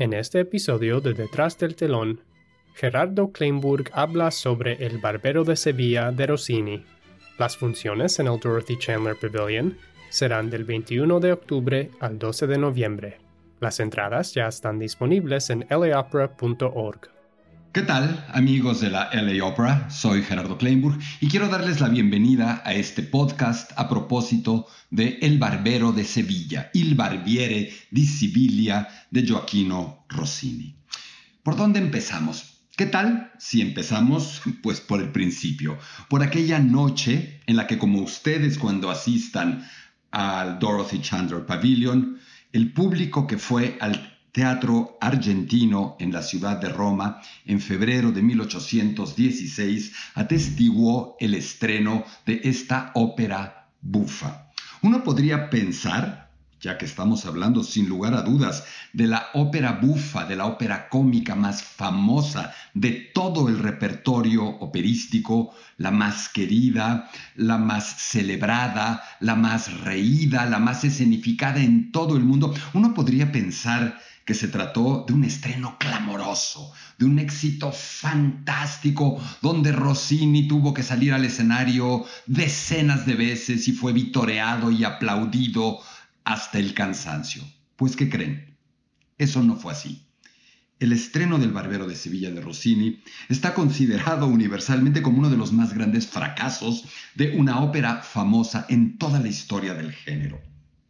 En este episodio de Detrás del telón, Gerardo Kleinburg habla sobre El Barbero de Sevilla de Rossini. Las funciones en el Dorothy Chandler Pavilion serán del 21 de octubre al 12 de noviembre. Las entradas ya están disponibles en laopera.org. ¿Qué tal, amigos de la LA Opera? Soy Gerardo Kleinburg y quiero darles la bienvenida a este podcast a propósito de El Barbero de Sevilla, Il Barbiere di Siviglia de Gioacchino Rossini. ¿Por dónde empezamos? ¿Qué tal si empezamos pues por el principio, por aquella noche en la que como ustedes cuando asistan al Dorothy Chandler Pavilion, el público que fue al Teatro Argentino en la ciudad de Roma en febrero de 1816 atestiguó el estreno de esta ópera bufa. Uno podría pensar, ya que estamos hablando sin lugar a dudas de la ópera bufa, de la ópera cómica más famosa de todo el repertorio operístico, la más querida, la más celebrada, la más reída, la más escenificada en todo el mundo, uno podría pensar que se trató de un estreno clamoroso, de un éxito fantástico, donde Rossini tuvo que salir al escenario decenas de veces y fue vitoreado y aplaudido hasta el cansancio. Pues, ¿qué creen? Eso no fue así. El estreno del Barbero de Sevilla de Rossini está considerado universalmente como uno de los más grandes fracasos de una ópera famosa en toda la historia del género.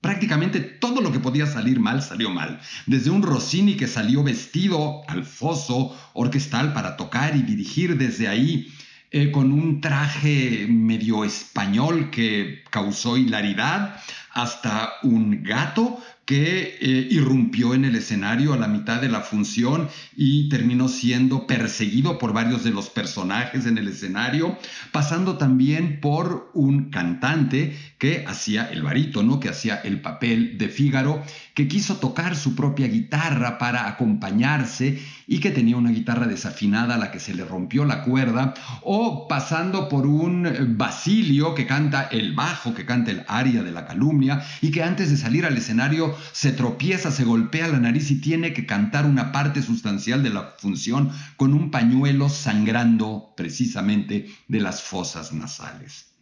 Prácticamente todo lo que podía salir mal salió mal. Desde un Rossini que salió vestido al foso orquestal para tocar y dirigir desde ahí eh, con un traje medio español que causó hilaridad, hasta un gato que eh, irrumpió en el escenario a la mitad de la función y terminó siendo perseguido por varios de los personajes en el escenario, pasando también por un cantante que hacía el barítono, que hacía el papel de Fígaro, que quiso tocar su propia guitarra para acompañarse y que tenía una guitarra desafinada a la que se le rompió la cuerda, o pasando por un Basilio que canta el bajo, que canta el aria de la calumnia y que antes de salir al escenario se tropieza, se golpea la nariz y tiene que cantar una parte sustancial de la función con un pañuelo sangrando precisamente de las fosas nasales.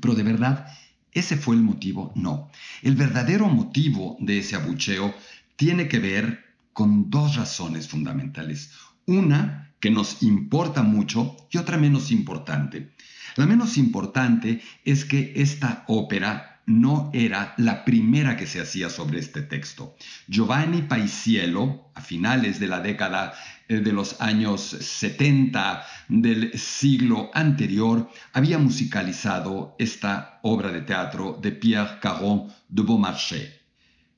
Pero de verdad, ¿ese fue el motivo? No. El verdadero motivo de ese abucheo tiene que ver con dos razones fundamentales. Una que nos importa mucho y otra menos importante. La menos importante es que esta ópera no era la primera que se hacía sobre este texto. Giovanni Paisiello, a finales de la década eh, de los años 70 del siglo anterior, había musicalizado esta obra de teatro de Pierre Caron de Beaumarchais.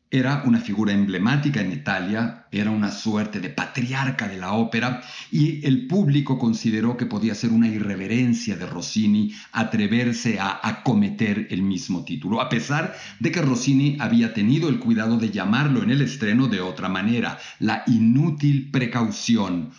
Era una figura emblemática en Italia, era una suerte de patriarca de la ópera y el público consideró que podía ser una irreverencia de Rossini atreverse a acometer el mismo título, a pesar de que Rossini había tenido el cuidado de llamarlo en el estreno de otra manera, la inútil precaución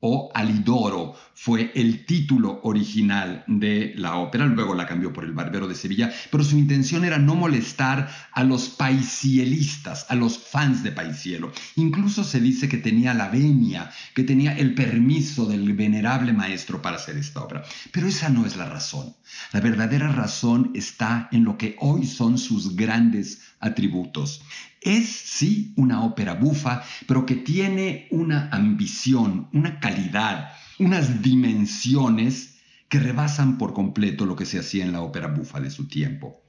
o Alidoro fue el título original de la ópera, luego la cambió por El Barbero de Sevilla, pero su intención era no molestar a los paisielistas, a los fans de Paisielo. Incluso se dice que tenía la venia, que tenía el permiso del venerable maestro para hacer esta obra. Pero esa no es la razón. La verdadera razón está en lo que hoy son sus grandes atributos. Es sí una ópera bufa, pero que tiene una ambición, una calidad, unas dimensiones que rebasan por completo lo que se hacía en la ópera bufa de su tiempo.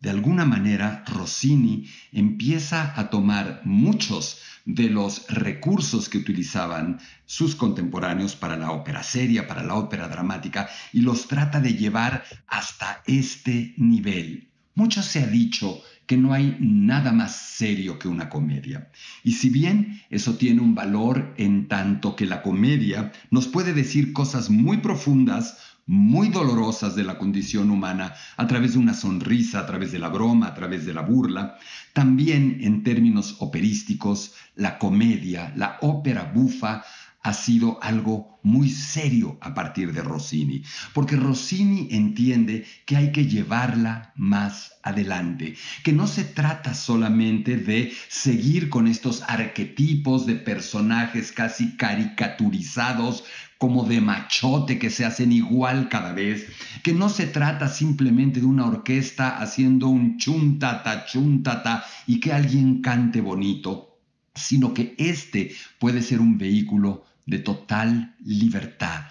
De alguna manera, Rossini empieza a tomar muchos de los recursos que utilizaban sus contemporáneos para la ópera seria, para la ópera dramática, y los trata de llevar hasta este nivel. Mucho se ha dicho que no hay nada más serio que una comedia. Y si bien eso tiene un valor en tanto que la comedia nos puede decir cosas muy profundas, muy dolorosas de la condición humana a través de una sonrisa, a través de la broma, a través de la burla, también en términos operísticos, la comedia, la ópera bufa, ha sido algo muy serio a partir de Rossini, porque Rossini entiende que hay que llevarla más adelante, que no se trata solamente de seguir con estos arquetipos de personajes casi caricaturizados como de machote que se hacen igual cada vez, que no se trata simplemente de una orquesta haciendo un chuntata, chuntata y que alguien cante bonito, sino que este puede ser un vehículo de total libertad,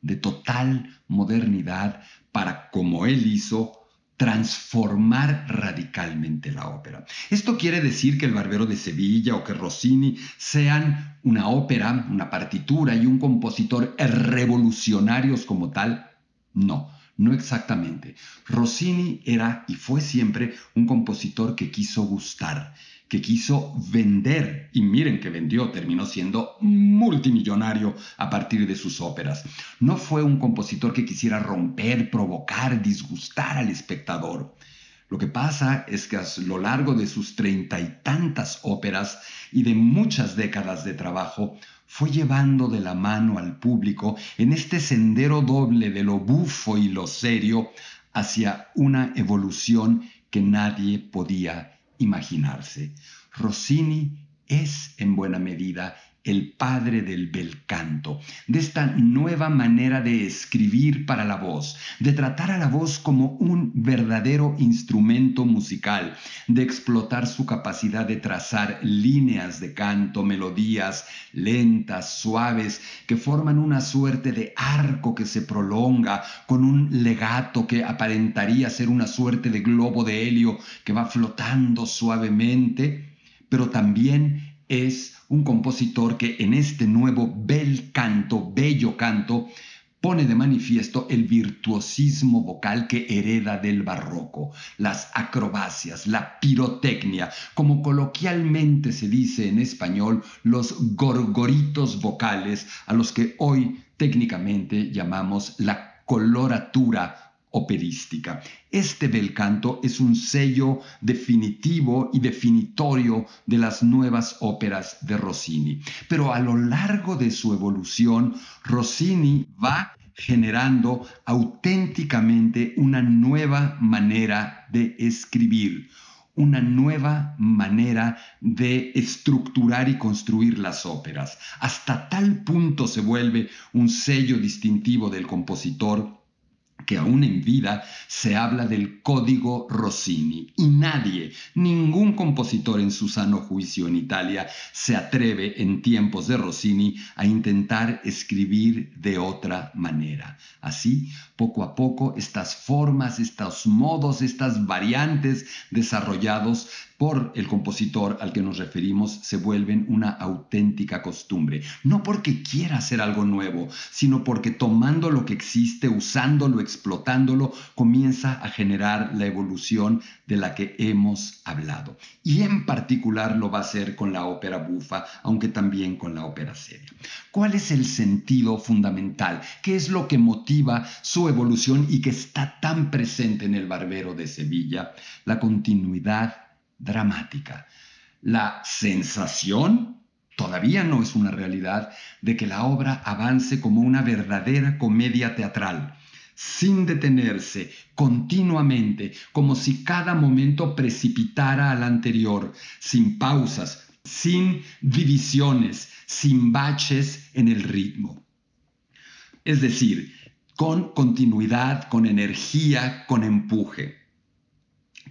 de total modernidad para, como él hizo, transformar radicalmente la ópera. Esto quiere decir que el Barbero de Sevilla o que Rossini sean una ópera, una partitura y un compositor revolucionarios como tal. No, no exactamente. Rossini era y fue siempre un compositor que quiso gustar, que quiso vender, y miren que vendió, terminó siendo multimillonario a partir de sus óperas. No fue un compositor que quisiera romper, provocar, disgustar al espectador. Lo que pasa es que a lo largo de sus treinta y tantas óperas y de muchas décadas de trabajo, fue llevando de la mano al público en este sendero doble de lo bufo y lo serio hacia una evolución que nadie podía imaginarse. Rossini es en buena medida el padre del bel canto, de esta nueva manera de escribir para la voz, de tratar a la voz como un verdadero instrumento musical, de explotar su capacidad de trazar líneas de canto, melodías lentas, suaves, que forman una suerte de arco que se prolonga con un legato que aparentaría ser una suerte de globo de helio que va flotando suavemente, pero también es un compositor que en este nuevo bel canto, bello canto, pone de manifiesto el virtuosismo vocal que hereda del barroco, las acrobacias, la pirotecnia, como coloquialmente se dice en español, los gorgoritos vocales a los que hoy técnicamente llamamos la coloratura operística. Este bel canto es un sello definitivo y definitorio de las nuevas óperas de Rossini. Pero a lo largo de su evolución, Rossini va generando auténticamente una nueva manera de escribir, una nueva manera de estructurar y construir las óperas. Hasta tal punto se vuelve un sello distintivo del compositor que aún en vida se habla del código Rossini y nadie, ningún compositor en su sano juicio en Italia se atreve en tiempos de Rossini a intentar escribir de otra manera. Así, poco a poco, estas formas, estos modos, estas variantes desarrollados por el compositor al que nos referimos se vuelven una auténtica costumbre. No porque quiera hacer algo nuevo, sino porque tomando lo que existe, usándolo, explotándolo, comienza a generar la evolución de la que hemos hablado. Y en particular lo va a hacer con la ópera bufa, aunque también con la ópera seria. ¿Cuál es el sentido fundamental? ¿Qué es lo que motiva su evolución y que está tan presente en el Barbero de Sevilla? La continuidad dramática. La sensación todavía no es una realidad de que la obra avance como una verdadera comedia teatral, sin detenerse, continuamente, como si cada momento precipitara al anterior, sin pausas, sin divisiones, sin baches en el ritmo. Es decir, con continuidad, con energía, con empuje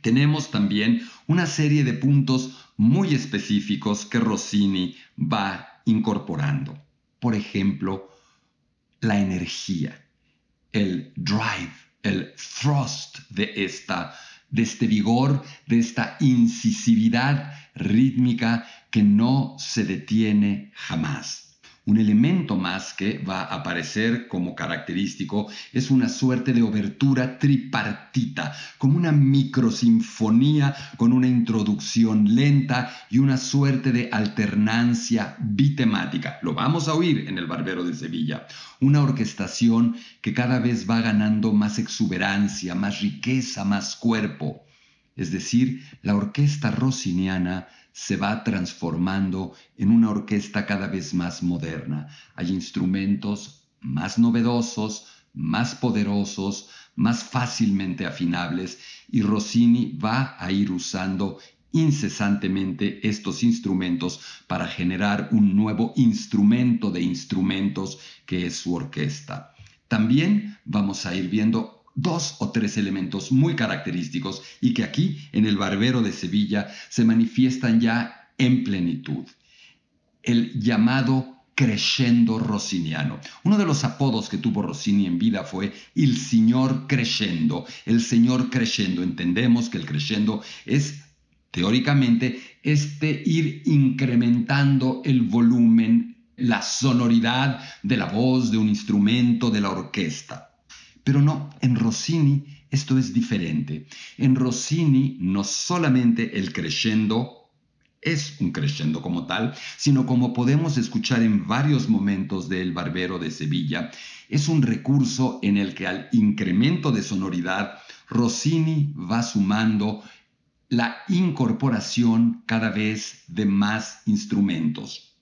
tenemos también una serie de puntos muy específicos que Rossini va incorporando. Por ejemplo, la energía, el drive, el thrust de, esta, de este vigor, de esta incisividad rítmica que no se detiene jamás. Un elemento más que va a aparecer como característico es una suerte de obertura tripartita, como una microsinfonía con una introducción lenta y una suerte de alternancia bitemática. Lo vamos a oír en El Barbero de Sevilla. Una orquestación que cada vez va ganando más exuberancia, más riqueza, más cuerpo. Es decir, la orquesta rossiniana se va transformando en una orquesta cada vez más moderna. Hay instrumentos más novedosos, más poderosos, más fácilmente afinables y Rossini va a ir usando incesantemente estos instrumentos para generar un nuevo instrumento de instrumentos que es su orquesta. También vamos a ir viendo dos o tres elementos muy característicos y que aquí en el Barbero de Sevilla se manifiestan ya en plenitud. El llamado crescendo rossiniano. Uno de los apodos que tuvo Rossini en vida fue el señor crescendo. El señor crescendo. Entendemos que el crescendo es teóricamente este ir incrementando el volumen, la sonoridad de la voz, de un instrumento, de la orquesta. Pero no, en Rossini esto es diferente. En Rossini no solamente el crescendo es un crescendo como tal, sino como podemos escuchar en varios momentos del Barbero de Sevilla, es un recurso en el que al incremento de sonoridad Rossini va sumando la incorporación cada vez de más instrumentos.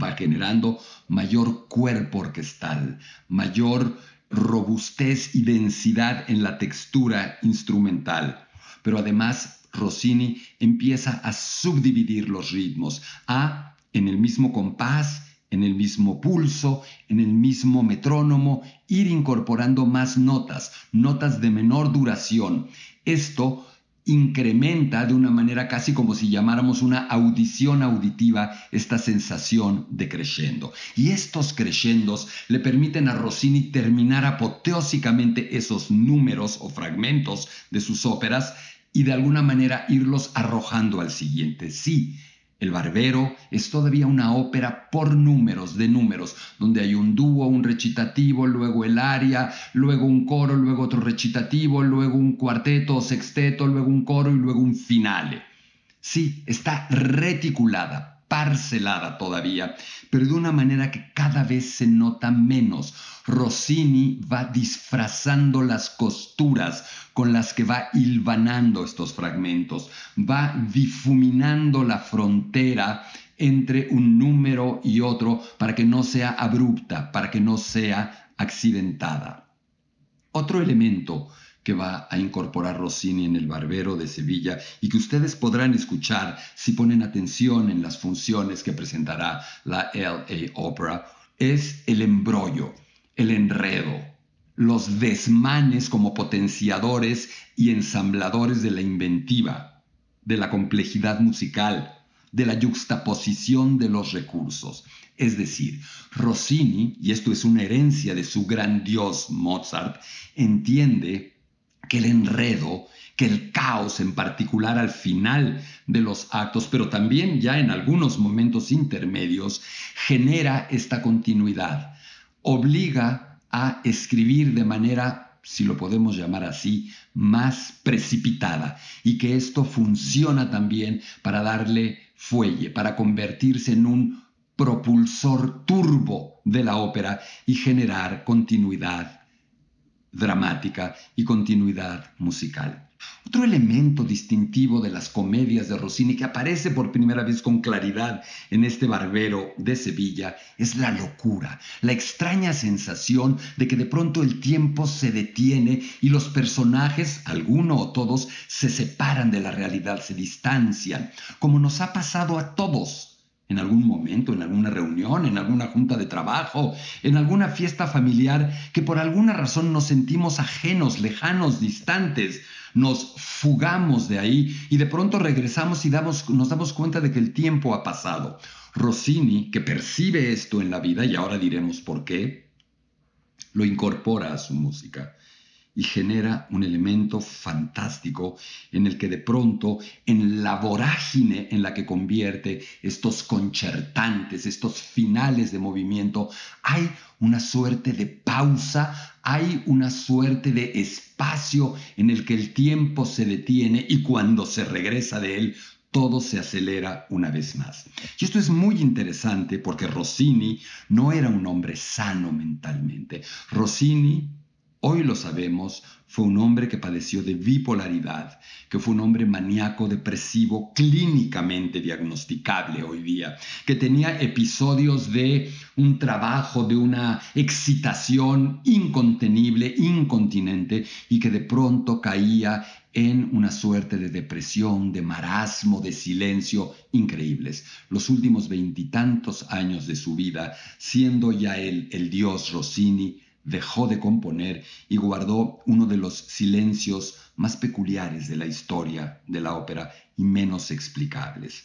Va generando mayor cuerpo orquestal, mayor robustez y densidad en la textura instrumental, pero además Rossini empieza a subdividir los ritmos, a en el mismo compás, en el mismo pulso, en el mismo metrónomo, ir incorporando más notas, notas de menor duración. Esto incrementa de una manera casi como si llamáramos una audición auditiva esta sensación de crescendo. Y estos crescendos le permiten a Rossini terminar apoteósicamente esos números o fragmentos de sus óperas y de alguna manera irlos arrojando al siguiente. Sí, el Barbero es todavía una ópera por números, de números, donde hay un dúo, un recitativo, luego el aria, luego un coro, luego otro recitativo, luego un cuarteto o sexteto, luego un coro y luego un finale. Sí, está reticulada, parcelada todavía, pero de una manera que cada vez se nota menos. Rossini va disfrazando las costuras con las que va hilvanando estos fragmentos, va difuminando la frontera entre un número y otro para que no sea abrupta, para que no sea accidentada. Otro elemento que va a incorporar Rossini en el Barbero de Sevilla y que ustedes podrán escuchar si ponen atención en las funciones que presentará la LA Opera, es el embrollo, el enredo, los desmanes como potenciadores y ensambladores de la inventiva, de la complejidad musical, de la yuxtaposición de los recursos. Es decir, Rossini, y esto es una herencia de su gran dios Mozart, entiende que el enredo, que el caos en particular al final de los actos, pero también ya en algunos momentos intermedios, genera esta continuidad, obliga a escribir de manera, si lo podemos llamar así, más precipitada y que esto funciona también para darle fuelle, para convertirse en un propulsor turbo de la ópera y generar continuidad dramática y continuidad musical. Otro elemento distintivo de las comedias de Rossini que aparece por primera vez con claridad en este barbero de Sevilla es la locura, la extraña sensación de que de pronto el tiempo se detiene y los personajes, alguno o todos, se separan de la realidad, se distancian, como nos ha pasado a todos en algún momento, en alguna reunión, en alguna junta de trabajo, en alguna fiesta familiar, que por alguna razón nos sentimos ajenos, lejanos, distantes, nos fugamos de ahí y de pronto regresamos y nos damos cuenta de que el tiempo ha pasado. Rossini, que percibe esto en la vida, y ahora diremos por qué, lo incorpora a su música y genera un elemento fantástico en el que de pronto en la vorágine en la que convierte estos concertantes, estos finales de movimiento, hay una suerte de pausa, hay una suerte de espacio en el que el tiempo se detiene y cuando se regresa de él todo se acelera una vez más. Y esto es muy interesante porque Rossini no era un hombre sano mentalmente. Rossini hoy lo sabemos, fue un hombre que padeció de bipolaridad, que fue un hombre maníaco depresivo clínicamente diagnosticable hoy día, que tenía episodios de un trabajo, de una excitación incontenible, incontinente, y que de pronto caía en una suerte de depresión, de marasmo, de silencio increíbles. Los últimos veintitantos años de su vida, siendo ya él el dios Rossini, dejó de componer y guardó uno de los silencios más peculiares de la historia de la ópera y menos explicables.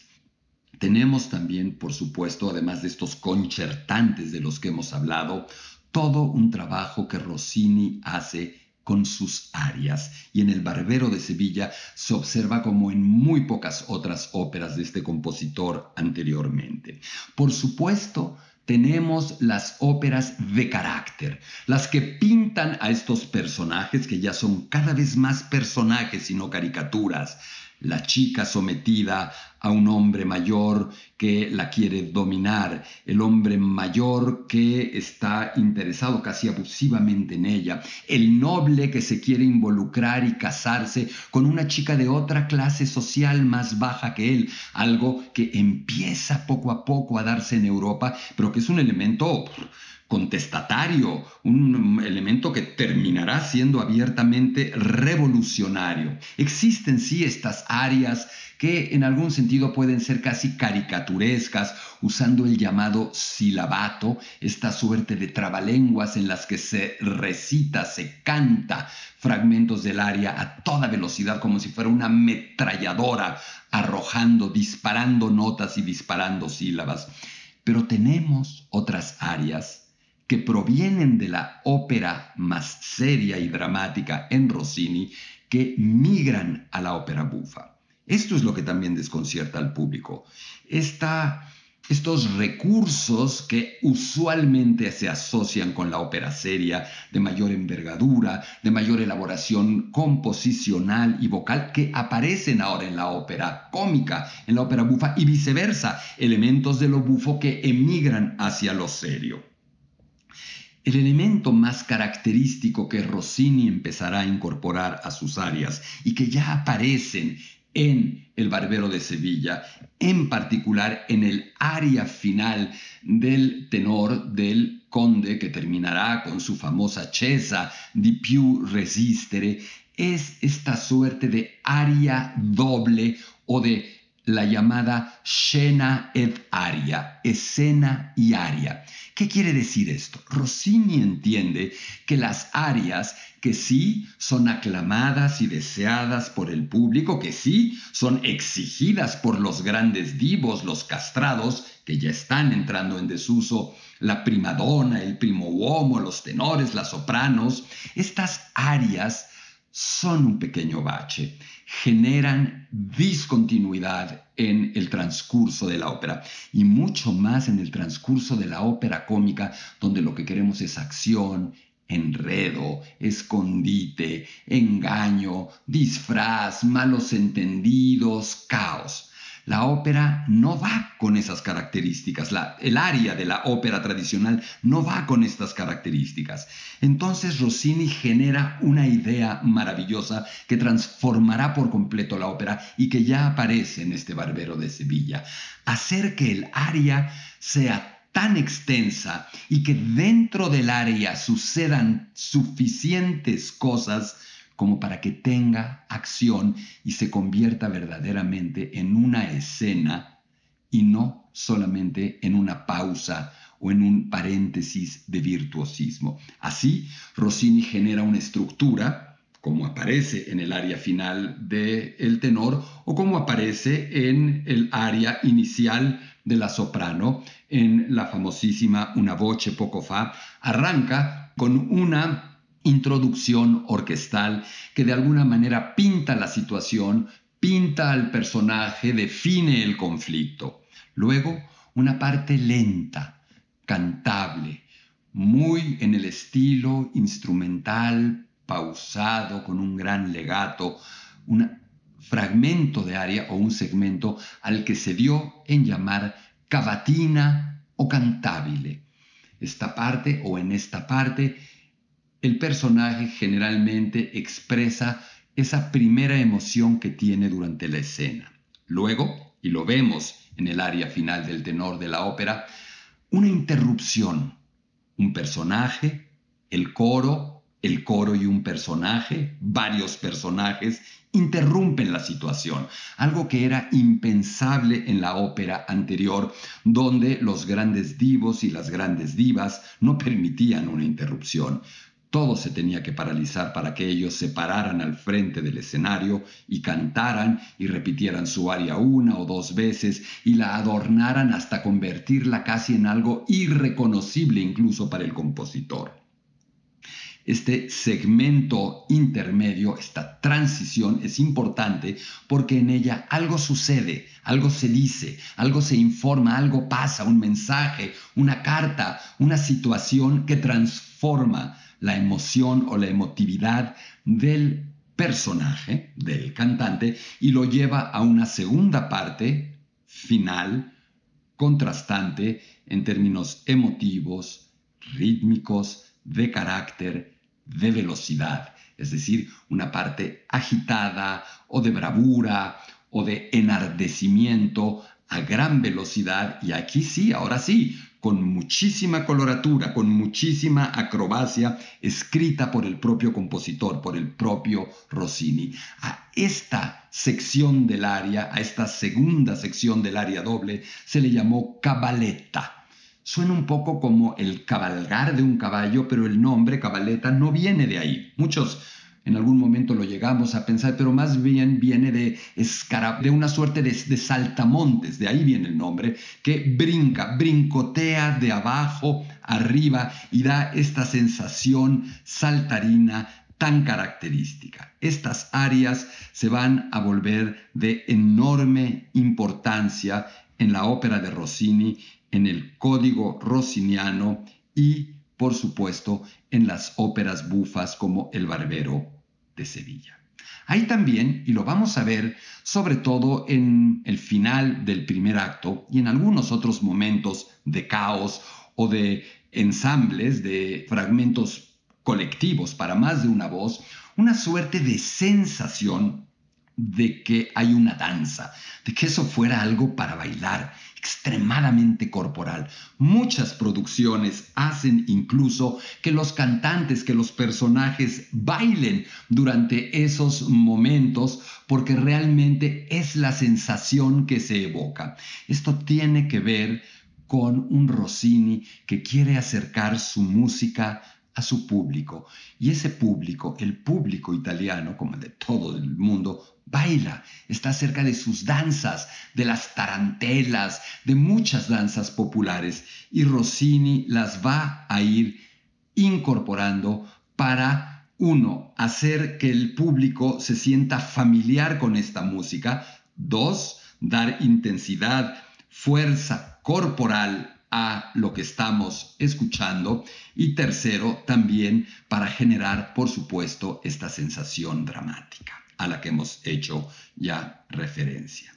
Tenemos también, por supuesto, además de estos concertantes de los que hemos hablado, todo un trabajo que Rossini hace con sus arias. Y en El Barbero de Sevilla se observa como en muy pocas otras óperas de este compositor anteriormente. Por supuesto, tenemos las óperas de carácter, las que pintan a estos personajes que ya son cada vez más personajes y no caricaturas, la chica sometida a un hombre mayor que la quiere dominar, el hombre mayor que está interesado casi abusivamente en ella, el noble que se quiere involucrar y casarse con una chica de otra clase social más baja que él, algo que empieza poco a poco a darse en Europa, pero que es un elemento contestatario, un elemento que terminará siendo abiertamente revolucionario. Existen sí estas áreas que en algún sentido pueden ser casi caricaturescas, usando el llamado silabato, esta suerte de trabalenguas en las que se recita, se canta fragmentos del aria a toda velocidad, como si fuera una ametralladora, arrojando, disparando notas y disparando sílabas. Pero tenemos otras áreas que provienen de la ópera más seria y dramática en Rossini, que migran a la ópera bufa. Esto es lo que también desconcierta al público. estos recursos que usualmente se asocian con la ópera seria, de mayor envergadura, de mayor elaboración composicional y vocal, que aparecen ahora en la ópera cómica, en la ópera bufa y viceversa, elementos de lo bufo que emigran hacia lo serio. El elemento más característico que Rossini empezará a incorporar a sus arias y que ya aparecen en El Barbero de Sevilla, en particular en el aria final del tenor del conde que terminará con su famosa Cesa di più resistere, es esta suerte de aria doble o de la llamada scena ed aria, escena y aria. ¿Qué quiere decir esto? Rossini entiende que las arias que sí son aclamadas y deseadas por el público, que sí son exigidas por los grandes divos, los castrados, que ya están entrando en desuso, la primadona, el primo uomo, los tenores, las sopranos, estas arias son un pequeño bache, generan discontinuidad en el transcurso de la ópera y mucho más en el transcurso de la ópera cómica, donde lo que queremos es acción, enredo, escondite, engaño, disfraz, malos entendidos, caos. La ópera no va con esas características, el área de la ópera tradicional no va con estas características. Entonces Rossini genera una idea maravillosa que transformará por completo la ópera y que ya aparece en este Barbero de Sevilla. Hacer que el área sea tan extensa y que dentro del área sucedan suficientes cosas como para que tenga acción y se convierta verdaderamente en una escena y no solamente en una pausa o en un paréntesis de virtuosismo. Así, Rossini genera una estructura, como aparece en el área final del tenor o como aparece en el área inicial de la soprano, en la famosísima Una voce poco fa, arranca con una introducción orquestal que de alguna manera pinta la situación, pinta al personaje, define el conflicto. Luego, una parte lenta, cantable, muy en el estilo instrumental, pausado, con un gran legato, un fragmento de aria o un segmento al que se dio en llamar cavatina o cantabile. Esta parte o en esta parte el personaje generalmente expresa esa primera emoción que tiene durante la escena. Luego, y lo vemos en el área final del tenor de la ópera, una interrupción. Un personaje, el coro, el coro y un personaje, varios personajes, interrumpen la situación, algo que era impensable en la ópera anterior, donde los grandes divos y las grandes divas no permitían una interrupción. Todo se tenía que paralizar para que ellos se pararan al frente del escenario y cantaran y repitieran su aria una o dos veces y la adornaran hasta convertirla casi en algo irreconocible incluso para el compositor. Este segmento intermedio, esta transición es importante porque en ella algo sucede, algo se dice, algo se informa, algo pasa, un mensaje, una carta, una situación que transforma la emoción o la emotividad del personaje, del cantante, y lo lleva a una segunda parte final, contrastante en términos emotivos, rítmicos, de carácter, de velocidad, es decir, una parte agitada o de bravura o de enardecimiento a gran velocidad y aquí sí, ahora sí, con muchísima coloratura, con muchísima acrobacia escrita por el propio compositor, por el propio Rossini. A esta sección del aria, a esta segunda sección del aria doble, se le llamó cabaletta Suena un poco como el cabalgar de un caballo, pero el nombre cabaleta no viene de ahí. Muchos en algún momento lo llegamos a pensar, pero más bien viene de, una suerte de, de, saltamontes, de ahí viene el nombre, que brinca, brincotea de abajo arriba y da esta sensación saltarina tan característica. Estas áreas se van a volver de enorme importancia en la ópera de Rossini en el código rossiniano y, por supuesto, en las óperas bufas como El Barbero de Sevilla. Hay también, y lo vamos a ver sobre todo en el final del primer acto y en algunos otros momentos de caos o de ensambles, de fragmentos colectivos para más de una voz, una suerte de sensación de que hay una danza, de que eso fuera algo para bailar, extremadamente corporal. Muchas producciones hacen incluso que los cantantes, que los personajes bailen durante esos momentos porque realmente es la sensación que se evoca. Esto tiene que ver con un Rossini que quiere acercar su música a su público. Y ese público, el público italiano, como el de todo el mundo, baila, está cerca de sus danzas, de las tarantelas, de muchas danzas populares. Y Rossini las va a ir incorporando para, uno, hacer que el público se sienta familiar con esta música. Dos, dar intensidad, fuerza corporal a lo que estamos escuchando y tercero también para generar por supuesto esta sensación dramática a la que hemos hecho ya referencia.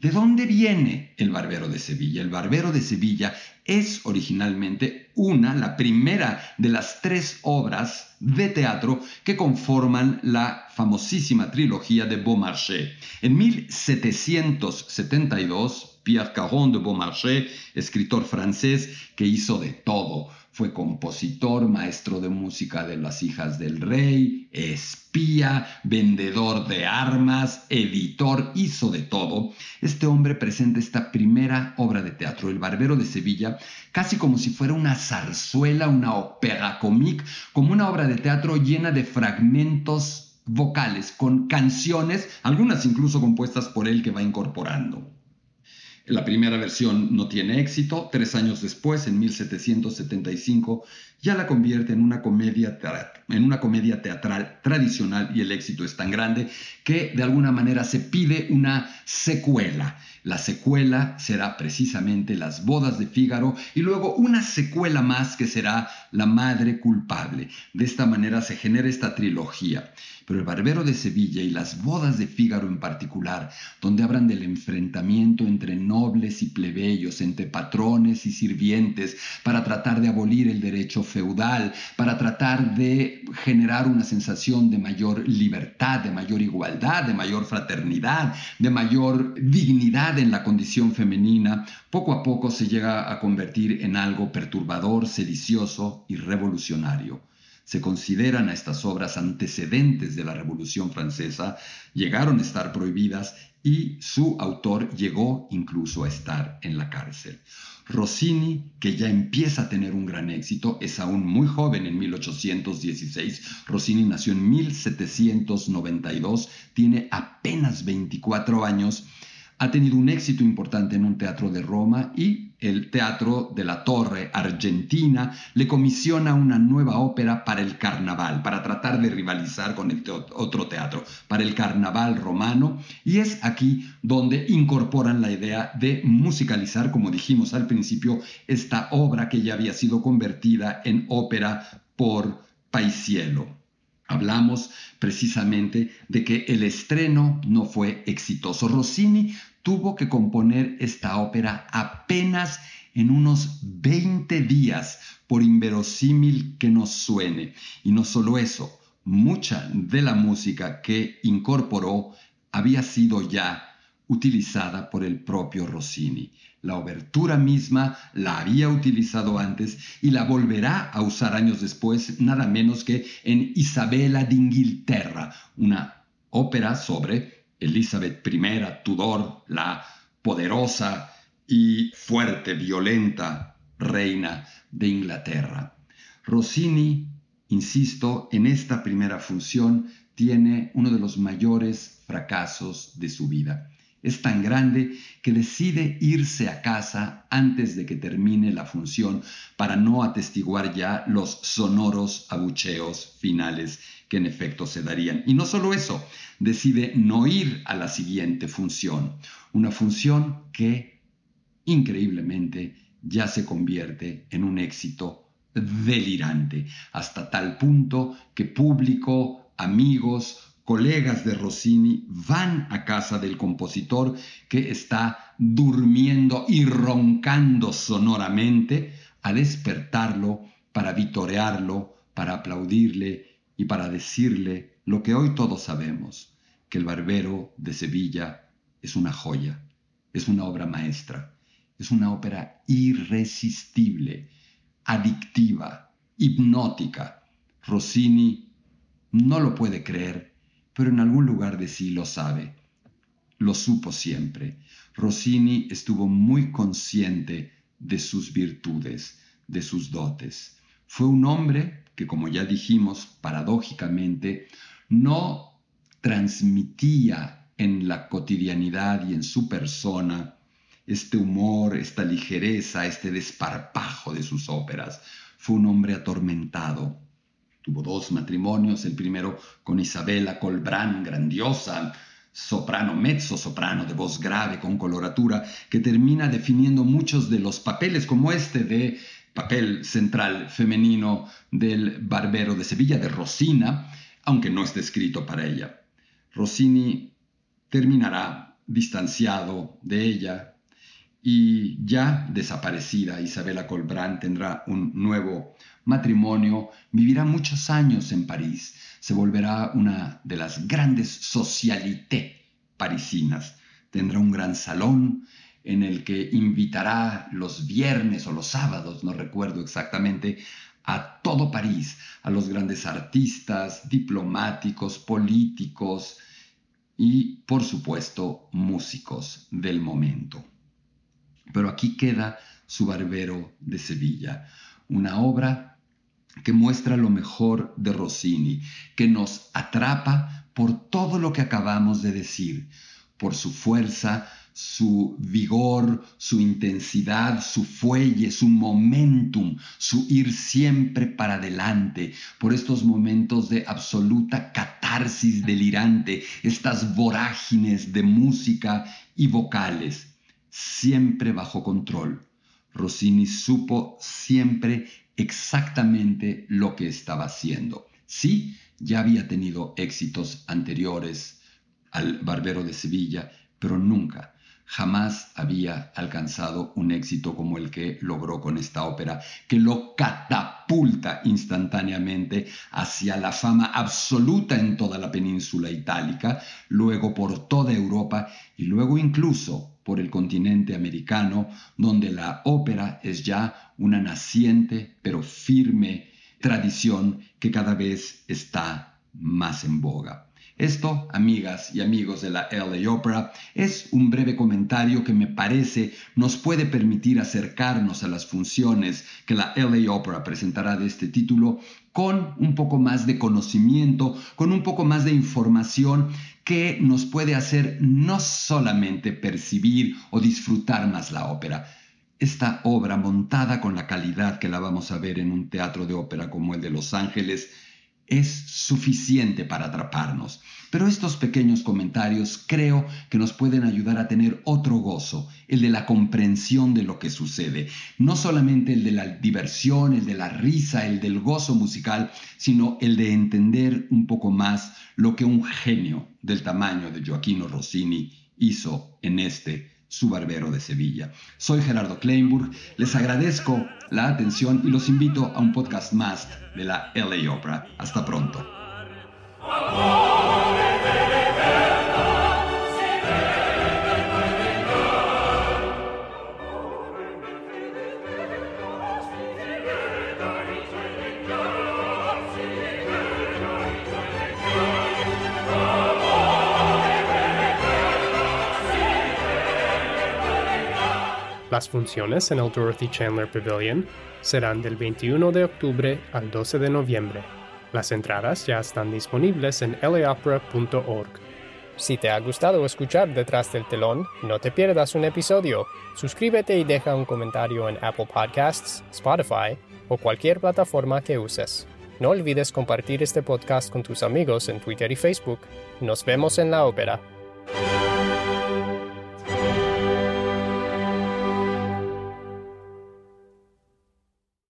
¿De dónde viene el Barbero de Sevilla? El Barbero de Sevilla es originalmente una, la primera de las tres obras de teatro que conforman la famosísima trilogía de Beaumarchais. En 1772, Pierre Caron de Beaumarchais, escritor francés que hizo de todo. Fue compositor, maestro de música de las hijas del rey, espía, vendedor de armas, editor, hizo de todo. Este hombre presenta esta primera obra de teatro, El Barbero de Sevilla, casi como si fuera una zarzuela, una ópera comique, como una obra de teatro llena de fragmentos vocales, con canciones, algunas incluso compuestas por él que va incorporando. La primera versión no tiene éxito. Tres años después, en 1775, ya la convierte en una comedia, en una comedia teatral tradicional y el éxito es tan grande que de alguna manera se pide una secuela. La secuela será precisamente Las bodas de Fígaro y luego una secuela más que será La madre culpable. De esta manera se genera esta trilogía. Pero el Barbero de Sevilla y las bodas de Fígaro en particular, donde hablan del enfrentamiento entre nobles y plebeyos, entre patrones y sirvientes, para tratar de abolir el derecho feudal, para tratar de generar una sensación de mayor libertad, de mayor igualdad, de mayor fraternidad, de mayor dignidad en la condición femenina, poco a poco se llega a convertir en algo perturbador, sedicioso y revolucionario. Se consideran a estas obras antecedentes de la Revolución Francesa, llegaron a estar prohibidas y su autor llegó incluso a estar en la cárcel. Rossini, que ya empieza a tener un gran éxito, es aún muy joven en 1816. Rossini nació en 1792, tiene apenas 24 años ha tenido un éxito importante en un teatro de Roma y el Teatro de la Torre Argentina le comisiona una nueva ópera para el carnaval, para tratar de rivalizar con el otro teatro, para el carnaval romano. Y es aquí donde incorporan la idea de musicalizar, como dijimos al principio, esta obra que ya había sido convertida en ópera por Paisiello. Hablamos precisamente de que el estreno no fue exitoso. Rossini tuvo que componer esta ópera apenas en unos 20 días, por inverosímil que nos suene. Y no solo eso, mucha de la música que incorporó había sido ya utilizada por el propio Rossini. La obertura misma la había utilizado antes y la volverá a usar años después, nada menos que en Isabela de Inglaterra, una ópera sobre Elizabeth I Tudor, la poderosa y fuerte, violenta reina de Inglaterra. Rossini, insisto, en esta primera función tiene uno de los mayores fracasos de su vida. Es tan grande que decide irse a casa antes de que termine la función para no atestiguar ya los sonoros abucheos finales que en efecto se darían. Y no solo eso, decide no ir a la siguiente función, una función que increíblemente ya se convierte en un éxito delirante, hasta tal punto que público, amigos, colegas de Rossini van a casa del compositor que está durmiendo y roncando sonoramente a despertarlo para vitorearlo, para aplaudirle y para decirle lo que hoy todos sabemos, que el Barbero de Sevilla es una joya, es una obra maestra, es una ópera irresistible, adictiva, hipnótica. Rossini no lo puede creer pero en algún lugar de sí lo sabe. Lo supo siempre. Rossini estuvo muy consciente de sus virtudes, de sus dotes. Fue un hombre que, como ya dijimos, paradójicamente, no transmitía en la cotidianidad y en su persona este humor, esta ligereza, este desparpajo de sus óperas. Fue un hombre atormentado, Tuvo dos matrimonios, el primero con Isabella Colbrán, grandiosa, soprano, mezzo soprano de voz grave con coloratura, que termina definiendo muchos de los papeles como este de papel central femenino del Barbero de Sevilla, de Rosina, aunque no esté escrito para ella. Rossini terminará distanciado de ella y ya desaparecida Isabella Colbrán tendrá un nuevo matrimonio, vivirá muchos años en París, se volverá una de las grandes socialité parisinas, tendrá un gran salón en el que invitará los viernes o los sábados, no recuerdo exactamente, a todo París, a los grandes artistas, diplomáticos, políticos y, por supuesto, músicos del momento. Pero aquí queda su Barbero de Sevilla, una obra que muestra lo mejor de Rossini, que nos atrapa por todo lo que acabamos de decir, por su fuerza, su vigor, su intensidad, su fuelle, su momentum, su ir siempre para adelante, por estos momentos de absoluta catarsis delirante, estas vorágines de música y vocales siempre bajo control. Rossini supo siempre exactamente lo que estaba haciendo. Sí, ya había tenido éxitos anteriores al Barbero de Sevilla, pero nunca, jamás había alcanzado un éxito como el que logró con esta ópera, que lo catapulta instantáneamente hacia la fama absoluta en toda la península itálica, luego por toda Europa y luego incluso por el continente americano, donde la ópera es ya una naciente pero firme tradición que cada vez está más en boga. Esto, amigas y amigos de la LA Opera, es un breve comentario que me parece nos puede permitir acercarnos a las funciones que la LA Opera presentará de este título con un poco más de conocimiento, con un poco más de información que nos puede hacer no solamente percibir o disfrutar más la ópera, esta obra montada con la calidad que la vamos a ver en un teatro de ópera como el de Los Ángeles es suficiente para atraparnos. Pero estos pequeños comentarios creo que nos pueden ayudar a tener otro gozo, el de la comprensión de lo que sucede. No solamente el de la diversión, el de la risa, el del gozo musical, sino el de entender un poco más lo que un genio del tamaño de Joaquino Rossini hizo en este su barbero de Sevilla. Soy Gerardo Kleinburg, les agradezco la atención y los invito a un podcast más de la LA Opera. Hasta pronto. Las funciones en el Dorothy Chandler Pavilion serán del 21 de octubre al 12 de noviembre. Las entradas ya están disponibles en laopera.org. Si te ha gustado escuchar Detrás del Telón, no te pierdas un episodio. Suscríbete y deja un comentario en Apple Podcasts, Spotify o cualquier plataforma que uses. No olvides compartir este podcast con tus amigos en Twitter y Facebook. Nos vemos en la ópera.